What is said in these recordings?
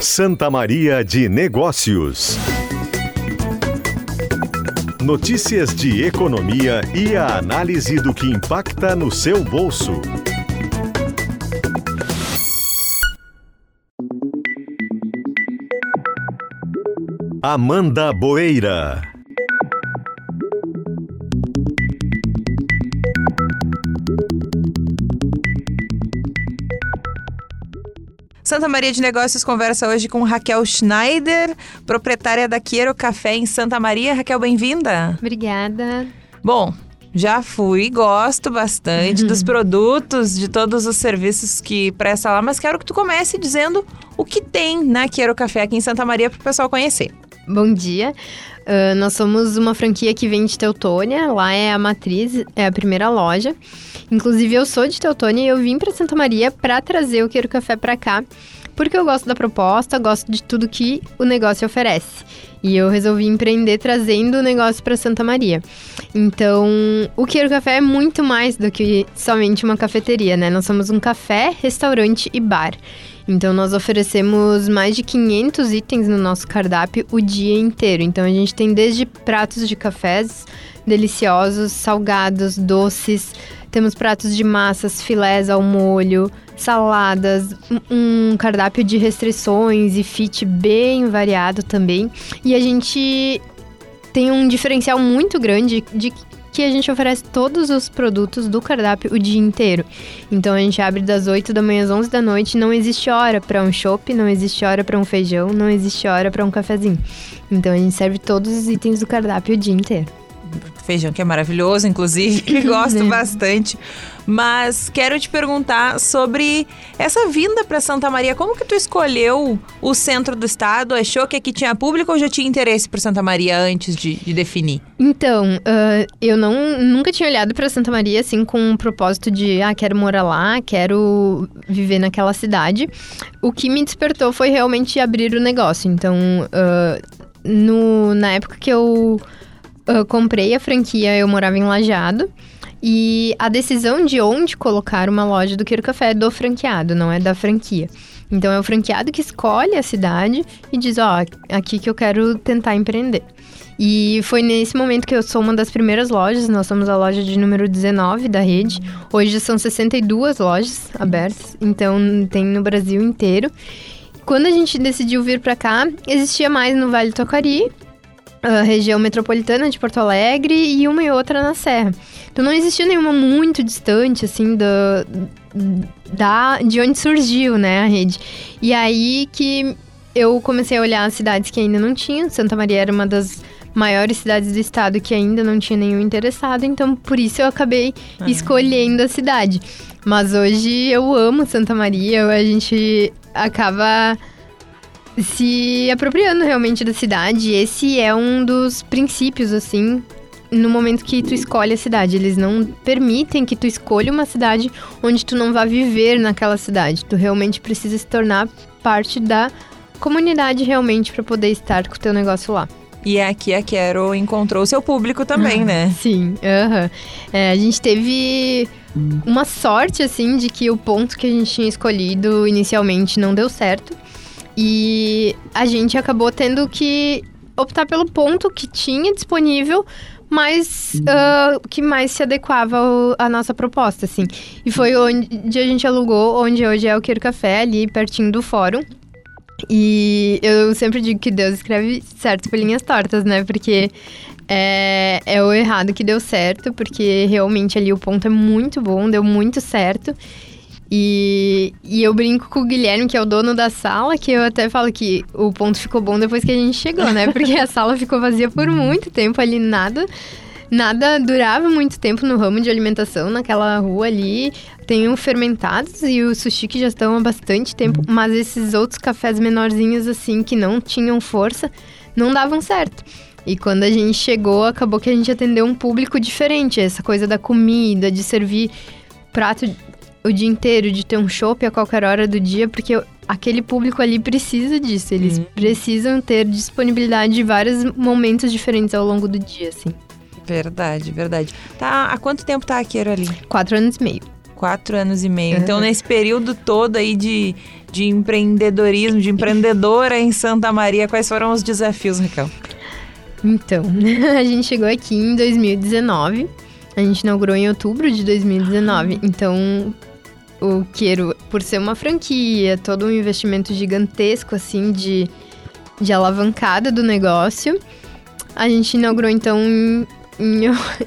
Santa Maria de Negócios. Notícias de economia e a análise do que impacta no seu bolso. Amanda Boeira. Santa Maria de Negócios conversa hoje com Raquel Schneider, proprietária da Quiero Café em Santa Maria. Raquel, bem-vinda. Obrigada. Bom, já fui, gosto bastante dos produtos, de todos os serviços que presta lá, mas quero que tu comece dizendo o que tem na Quiero Café aqui em Santa Maria para o pessoal conhecer. Bom dia. Uh, nós somos uma franquia que vem de Teutônia, lá é a matriz, é a primeira loja. Inclusive, eu sou de Teutônia e eu vim para Santa Maria para trazer o Queiro Café para cá, porque eu gosto da proposta, gosto de tudo que o negócio oferece. E eu resolvi empreender trazendo o negócio para Santa Maria. Então, o Queiro Café é muito mais do que somente uma cafeteria, né? Nós somos um café, restaurante e bar. Então, nós oferecemos mais de 500 itens no nosso cardápio o dia inteiro. Então, a gente tem desde pratos de cafés deliciosos, salgados, doces, temos pratos de massas, filés ao molho, saladas, um cardápio de restrições e fit bem variado também. E a gente tem um diferencial muito grande de que a gente oferece todos os produtos do cardápio o dia inteiro. Então a gente abre das 8 da manhã às 11 da noite, não existe hora para um chopp, não existe hora para um feijão, não existe hora para um cafezinho. Então a gente serve todos os itens do cardápio o dia inteiro feijão que é maravilhoso, inclusive, gosto bastante. Mas quero te perguntar sobre essa vinda para Santa Maria. Como que tu escolheu o centro do estado? Achou que aqui tinha público ou já tinha interesse por Santa Maria antes de, de definir? Então, uh, eu não, nunca tinha olhado para Santa Maria assim com um propósito de, ah, quero morar lá, quero viver naquela cidade. O que me despertou foi realmente abrir o negócio. Então, uh, no, na época que eu comprei a franquia, eu morava em Lajado. E a decisão de onde colocar uma loja do Queiro Café é do franqueado, não é da franquia. Então é o franqueado que escolhe a cidade e diz, ó, oh, aqui que eu quero tentar empreender. E foi nesse momento que eu sou uma das primeiras lojas, nós somos a loja de número 19 da rede. Hoje são 62 lojas abertas, então tem no Brasil inteiro. Quando a gente decidiu vir para cá, existia mais no Vale do região metropolitana de Porto Alegre e uma e outra na Serra. Então não existia nenhuma muito distante, assim, do, da, de onde surgiu, né, a rede. E aí que eu comecei a olhar as cidades que ainda não tinham. Santa Maria era uma das maiores cidades do estado que ainda não tinha nenhum interessado, então por isso eu acabei ah. escolhendo a cidade. Mas hoje eu amo Santa Maria, a gente acaba se apropriando realmente da cidade. Esse é um dos princípios, assim, no momento que tu escolhe a cidade. Eles não permitem que tu escolha uma cidade onde tu não vá viver naquela cidade. Tu realmente precisa se tornar parte da comunidade realmente para poder estar com o teu negócio lá. E é aqui a Quero encontrou seu público também, né? Sim, é, a gente teve uma sorte, assim, de que o ponto que a gente tinha escolhido inicialmente não deu certo. E a gente acabou tendo que optar pelo ponto que tinha disponível, mas uh, que mais se adequava à nossa proposta, assim. E foi onde a gente alugou, onde hoje é o Queiro Café, ali pertinho do fórum. E eu sempre digo que Deus escreve certo por linhas tortas, né? Porque é, é o errado que deu certo, porque realmente ali o ponto é muito bom, deu muito certo. E, e eu brinco com o Guilherme, que é o dono da sala, que eu até falo que o ponto ficou bom depois que a gente chegou, né? Porque a sala ficou vazia por muito tempo ali, nada. Nada durava muito tempo no ramo de alimentação, naquela rua ali. Tem o fermentados e o sushi que já estão há bastante tempo, mas esses outros cafés menorzinhos, assim, que não tinham força, não davam certo. E quando a gente chegou, acabou que a gente atendeu um público diferente. Essa coisa da comida, de servir prato o dia inteiro, de ter um shopping a qualquer hora do dia, porque aquele público ali precisa disso. Eles uhum. precisam ter disponibilidade de vários momentos diferentes ao longo do dia, assim. Verdade, verdade. Tá, há quanto tempo tá a Queiro ali? Quatro anos e meio. Quatro anos e meio. Então, nesse período todo aí de, de empreendedorismo, de empreendedora em Santa Maria, quais foram os desafios, Raquel? Então, a gente chegou aqui em 2019. A gente inaugurou em outubro de 2019. Então, o Queiro, por ser uma franquia, todo um investimento gigantesco, assim, de, de alavancada do negócio, a gente inaugurou, então, em,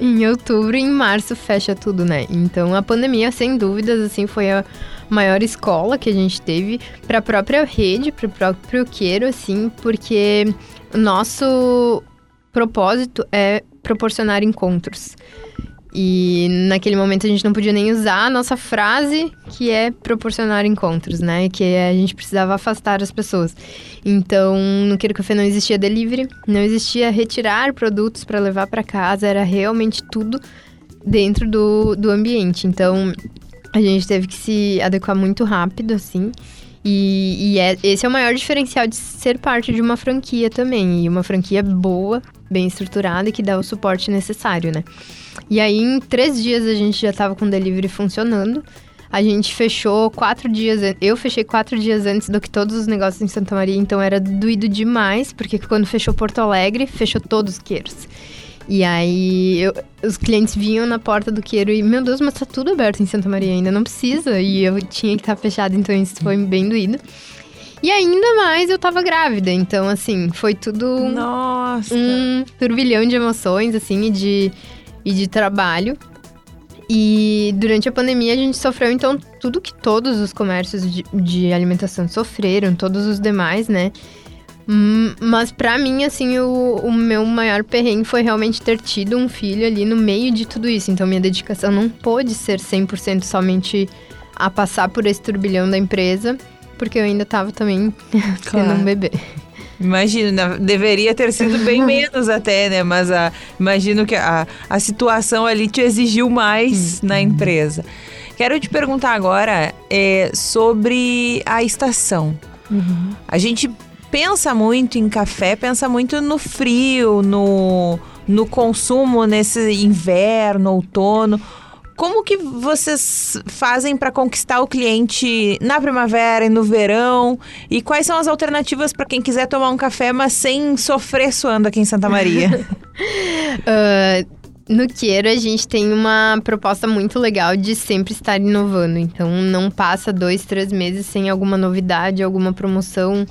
em, outubro e em março fecha tudo, né? Então, a pandemia, sem dúvidas, assim, foi a maior escola que a gente teve para a própria rede, para o próprio Queiro, assim, porque nosso propósito é proporcionar encontros. E naquele momento a gente não podia nem usar a nossa frase, que é proporcionar encontros, né? Que a gente precisava afastar as pessoas. Então, no Queiro Café não existia delivery, não existia retirar produtos para levar para casa, era realmente tudo dentro do, do ambiente. Então, a gente teve que se adequar muito rápido, assim. E, e é, esse é o maior diferencial de ser parte de uma franquia também. E uma franquia boa, bem estruturada e que dá o suporte necessário, né? E aí, em três dias, a gente já estava com o delivery funcionando. A gente fechou quatro dias. Eu fechei quatro dias antes do que todos os negócios em Santa Maria, então era doído demais, porque quando fechou Porto Alegre, fechou todos os queiros. E aí, eu, os clientes vinham na porta do queiro e, meu Deus, mas tá tudo aberto em Santa Maria ainda, não precisa. E eu tinha que estar tá fechado, então isso foi bem doído. E ainda mais eu tava grávida, então, assim, foi tudo Nossa. um turbilhão de emoções, assim, e de e de trabalho. E durante a pandemia a gente sofreu então tudo que todos os comércios de, de alimentação sofreram, todos os demais, né? Hum, mas para mim, assim, o, o, meu maior perrengue foi realmente ter tido um filho ali no meio de tudo isso. Então minha dedicação não pôde ser 100% somente a passar por esse turbilhão da empresa, porque eu ainda tava também claro. tendo um bebê. Imagina, deveria ter sido bem menos até, né? Mas a, imagino que a, a situação ali te exigiu mais na empresa. Quero te perguntar agora é, sobre a estação. Uhum. A gente pensa muito em café, pensa muito no frio, no, no consumo nesse inverno, outono. Como que vocês fazem para conquistar o cliente na primavera e no verão? E quais são as alternativas para quem quiser tomar um café, mas sem sofrer suando aqui em Santa Maria? uh, no Queiro, a gente tem uma proposta muito legal de sempre estar inovando. Então, não passa dois, três meses sem alguma novidade, alguma promoção,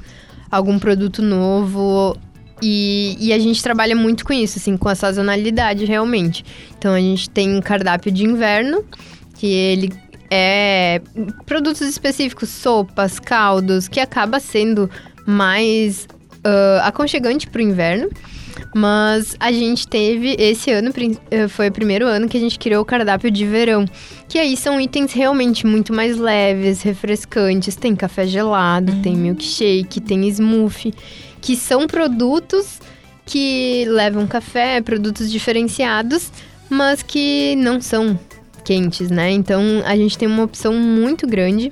algum produto novo. E, e, a gente trabalha muito com isso, assim, com a sazonalidade realmente. Então a gente tem um cardápio de inverno, que ele é produtos específicos, sopas, caldos, que acaba sendo mais uh, aconchegante para o inverno. Mas a gente teve, esse ano eh, foi o primeiro ano que a gente criou o cardápio de verão. Que aí são itens realmente muito mais leves, refrescantes. Tem café gelado, uhum. tem milkshake, tem smoothie que são produtos que levam café, produtos diferenciados, mas que não são quentes, né? Então a gente tem uma opção muito grande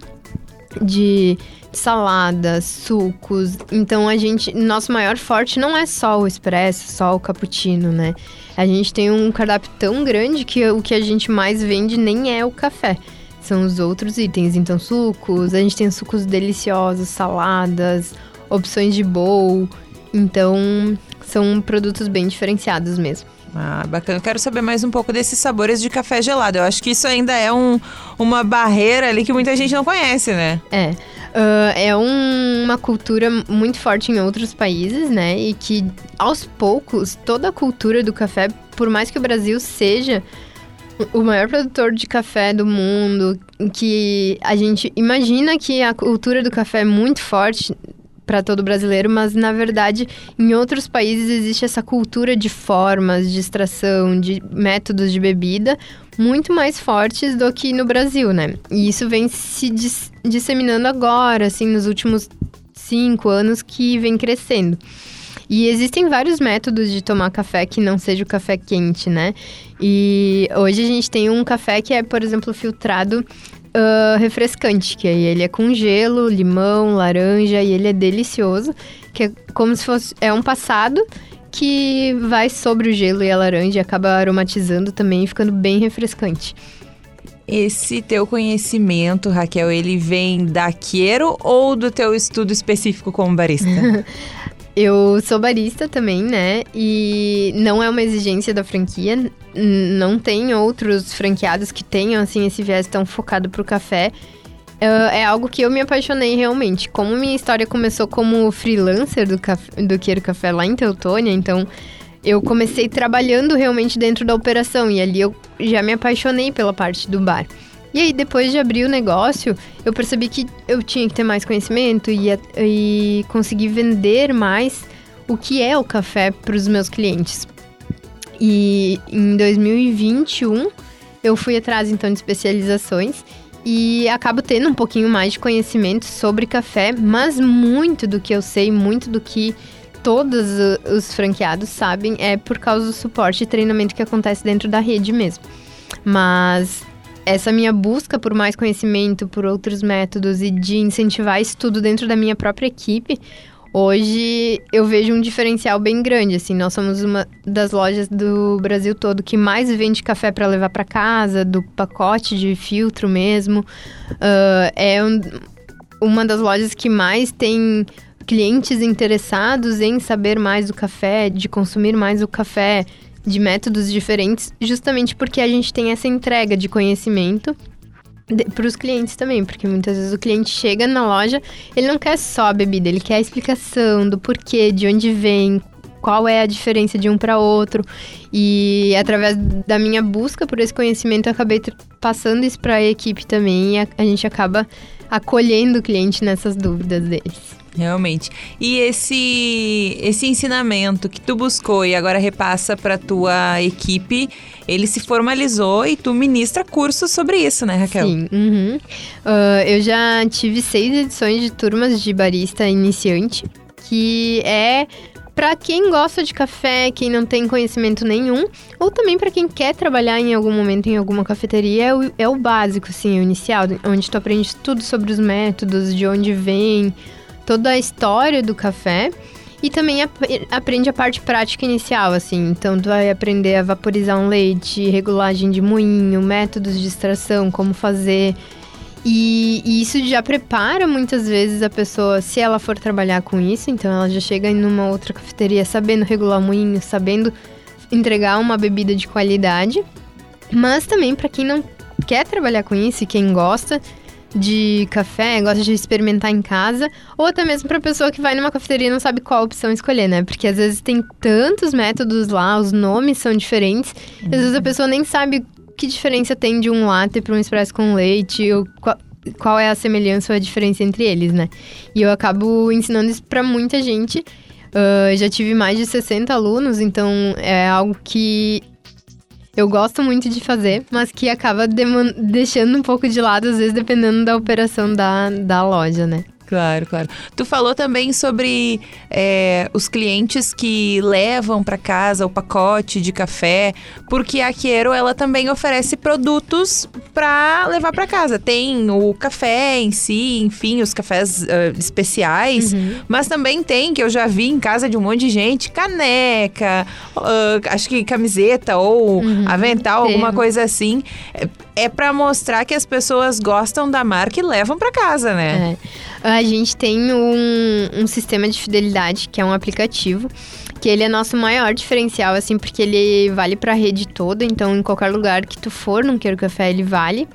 de saladas, sucos. Então a gente, nosso maior forte não é só o expresso, só o cappuccino, né? A gente tem um cardápio tão grande que o que a gente mais vende nem é o café. São os outros itens, então sucos, a gente tem sucos deliciosos, saladas, opções de bowl. Então, são produtos bem diferenciados mesmo. Ah, bacana. Eu quero saber mais um pouco desses sabores de café gelado. Eu acho que isso ainda é um, uma barreira ali que muita gente não conhece, né? É. Uh, é um, uma cultura muito forte em outros países, né? E que aos poucos toda a cultura do café, por mais que o Brasil seja o maior produtor de café do mundo, que a gente imagina que a cultura do café é muito forte para todo brasileiro, mas na verdade em outros países existe essa cultura de formas de extração, de métodos de bebida muito mais fortes do que no Brasil, né? E isso vem se dis disseminando agora, assim, nos últimos cinco anos que vem crescendo. E existem vários métodos de tomar café que não seja o café quente, né? E hoje a gente tem um café que é, por exemplo, filtrado uh, refrescante, que aí ele é com gelo, limão, laranja e ele é delicioso, que é como se fosse é um passado que vai sobre o gelo e a laranja e acaba aromatizando também e ficando bem refrescante. Esse teu conhecimento, Raquel, ele vem da Quero ou do teu estudo específico como barista? Eu sou barista também, né? E não é uma exigência da franquia. Não tem outros franqueados que tenham, assim, esse viés tão focado pro café. Uh, é algo que eu me apaixonei realmente. Como minha história começou como freelancer do, café, do Queiro Café lá em Teutônia, então eu comecei trabalhando realmente dentro da operação e ali eu já me apaixonei pela parte do bar. E aí, depois de abrir o negócio, eu percebi que eu tinha que ter mais conhecimento e, e conseguir vender mais o que é o café para os meus clientes. E em 2021, eu fui atrás então de especializações e acabo tendo um pouquinho mais de conhecimento sobre café, mas muito do que eu sei, muito do que todos os franqueados sabem é por causa do suporte e treinamento que acontece dentro da rede mesmo. Mas essa minha busca por mais conhecimento, por outros métodos e de incentivar isso tudo dentro da minha própria equipe, hoje eu vejo um diferencial bem grande. Assim, nós somos uma das lojas do Brasil todo que mais vende café para levar para casa, do pacote de filtro mesmo. Uh, é um, uma das lojas que mais tem clientes interessados em saber mais do café, de consumir mais o café de métodos diferentes, justamente porque a gente tem essa entrega de conhecimento para os clientes também, porque muitas vezes o cliente chega na loja, ele não quer só a bebida, ele quer a explicação do porquê, de onde vem, qual é a diferença de um para outro. E através da minha busca por esse conhecimento, eu acabei passando isso para a equipe também e a, a gente acaba acolhendo o cliente nessas dúvidas deles. Realmente. E esse esse ensinamento que tu buscou e agora repassa para tua equipe, ele se formalizou e tu ministra cursos sobre isso, né, Raquel? Sim. Uhum. Uh, eu já tive seis edições de turmas de barista iniciante, que é para quem gosta de café, quem não tem conhecimento nenhum, ou também para quem quer trabalhar em algum momento em alguma cafeteria, é o, é o básico, assim, o inicial, onde tu aprende tudo sobre os métodos, de onde vem, toda a história do café e também ap aprende a parte prática inicial, assim. Então, tu vai aprender a vaporizar um leite, regulagem de moinho, métodos de extração, como fazer. E, e, isso já prepara muitas vezes a pessoa, se ela for trabalhar com isso, então ela já chega em uma outra cafeteria sabendo regular moinho, sabendo entregar uma bebida de qualidade. Mas também para quem não quer trabalhar com isso e quem gosta, de café, gosta de experimentar em casa, ou até mesmo para pessoa que vai numa cafeteria e não sabe qual opção escolher, né? Porque às vezes tem tantos métodos lá, os nomes são diferentes, uhum. às vezes a pessoa nem sabe que diferença tem de um latte para um expresso com leite, ou qual, qual é a semelhança ou a diferença entre eles, né? E eu acabo ensinando isso para muita gente. Uh, já tive mais de 60 alunos, então é algo que eu gosto muito de fazer, mas que acaba deixando um pouco de lado, às vezes, dependendo da operação da, da loja, né? Claro, claro. Tu falou também sobre é, os clientes que levam para casa o pacote de café, porque a Quero ela também oferece produtos para levar para casa. Tem o café em si, enfim, os cafés uh, especiais, uhum. mas também tem que eu já vi em casa de um monte de gente caneca, uh, acho que camiseta ou uhum. avental, alguma coisa assim. É, é para mostrar que as pessoas gostam da marca e levam para casa, né? É. Gente tem um, um sistema de fidelidade, que é um aplicativo, que ele é nosso maior diferencial, assim, porque ele vale para a rede toda, então em qualquer lugar que tu for no Queiro Café, ele vale.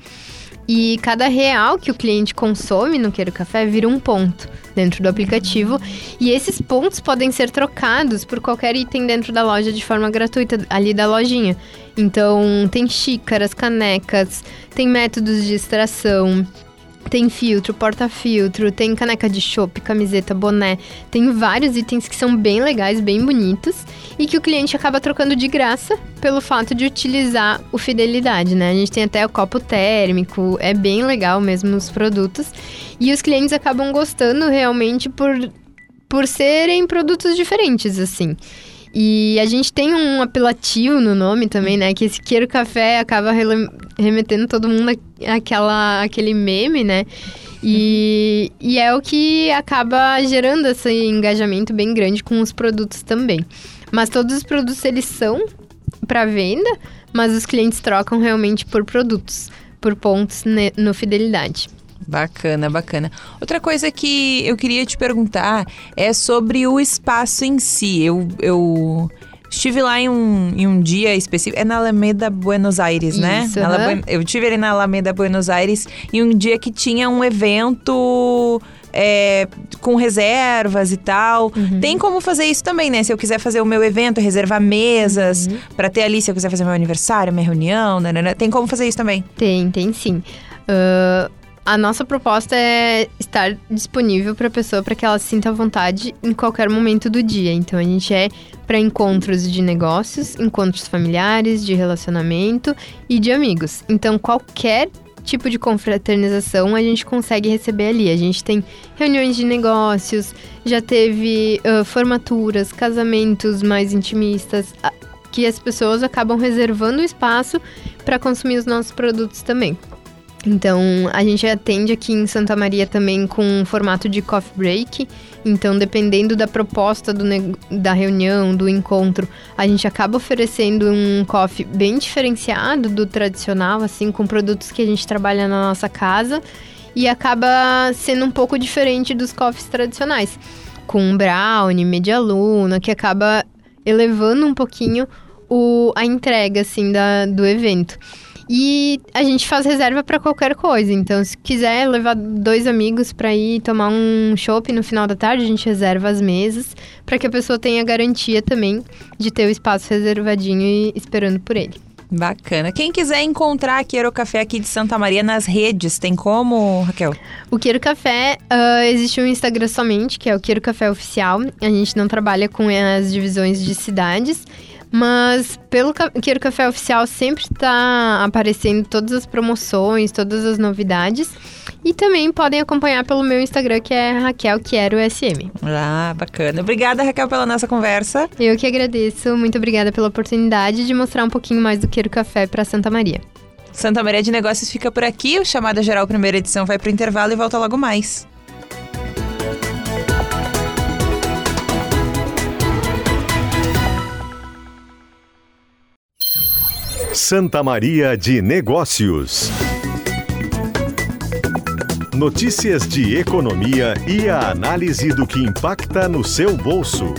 E cada real que o cliente consome no Queiro Café vira um ponto dentro do aplicativo. E esses pontos podem ser trocados por qualquer item dentro da loja de forma gratuita, ali da lojinha. Então, tem xícaras, canecas, tem métodos de extração, tem filtro, porta-filtro, tem caneca de chopp, camiseta, boné. Tem vários itens que são bem legais, bem bonitos e que o cliente acaba trocando de graça pelo fato de utilizar o Fidelidade, né? A gente tem até o copo térmico, é bem legal mesmo os produtos. E os clientes acabam gostando realmente por, por serem produtos diferentes, assim. E a gente tem um apelativo no nome também, né? Que esse Queiro Café acaba remetendo todo mundo àquela, àquele meme, né? E, e é o que acaba gerando esse engajamento bem grande com os produtos também. Mas todos os produtos, eles são para venda, mas os clientes trocam realmente por produtos. por pontos no Fidelidade. Bacana, bacana. Outra coisa que eu queria te perguntar é sobre o espaço em si. Eu, eu estive lá em um, em um dia específico. É na Alameda Buenos Aires, né? Isso, aham. Alaba- Eu estive ali na Alameda Buenos Aires em um dia que tinha um evento. é, com reservas e tal. Uhum. Tem como fazer isso também, né? Se eu quiser fazer o meu evento, reservar mesas Uhum. pra ter ali, se eu quiser fazer meu aniversário, minha reunião, nanana, tem como fazer isso também. Tem, tem sim. Ah, a nossa proposta é estar disponível para a pessoa para que ela se sinta à vontade em qualquer momento do dia. Então a gente é para encontros de negócios, encontros familiares, de relacionamento e de amigos. Então qualquer tipo de confraternização a gente consegue receber ali. A gente tem reuniões de negócios, já teve ah, formaturas, casamentos mais intimistas, que as pessoas acabam reservando o espaço para consumir os nossos produtos também. Então, a gente atende aqui em Santa Maria também com um formato de coffee break. Então, dependendo da proposta do da reunião, do encontro, a gente acaba oferecendo um coffee bem diferenciado do tradicional, assim, com produtos que a gente trabalha na nossa casa. E acaba sendo um pouco diferente dos coffees tradicionais. Com brownie, media luna, que acaba elevando um pouquinho o, a entrega, assim, da, do evento. E a gente faz reserva para qualquer coisa. Então, se quiser levar dois amigos para ir tomar um chopp no final da tarde, a gente reserva as mesas para que a pessoa tenha garantia também de ter o espaço reservadinho e esperando por ele. Bacana. Quem quiser encontrar a Quero Café aqui de Santa Maria nas redes, tem como, Raquel? O Queiro Café, ah, existe um Instagram somente, que é o Queiro Café Oficial. A gente não trabalha com as divisões de cidades. Mas pelo Queiro Café Oficial sempre está aparecendo todas as promoções, todas as novidades. E também podem acompanhar pelo meu Instagram, que é Raquel Quero SM. Ah, bacana. Obrigada, Raquel, pela nossa conversa. Eu que agradeço, muito obrigada pela oportunidade de mostrar um pouquinho mais do Queiro Café para Santa Maria. Santa Maria de Negócios fica por aqui. O Chamada Geral Primeira Edição vai pro intervalo e volta logo mais. Santa Maria de Negócios. Notícias de economia e a análise do que impacta no seu bolso.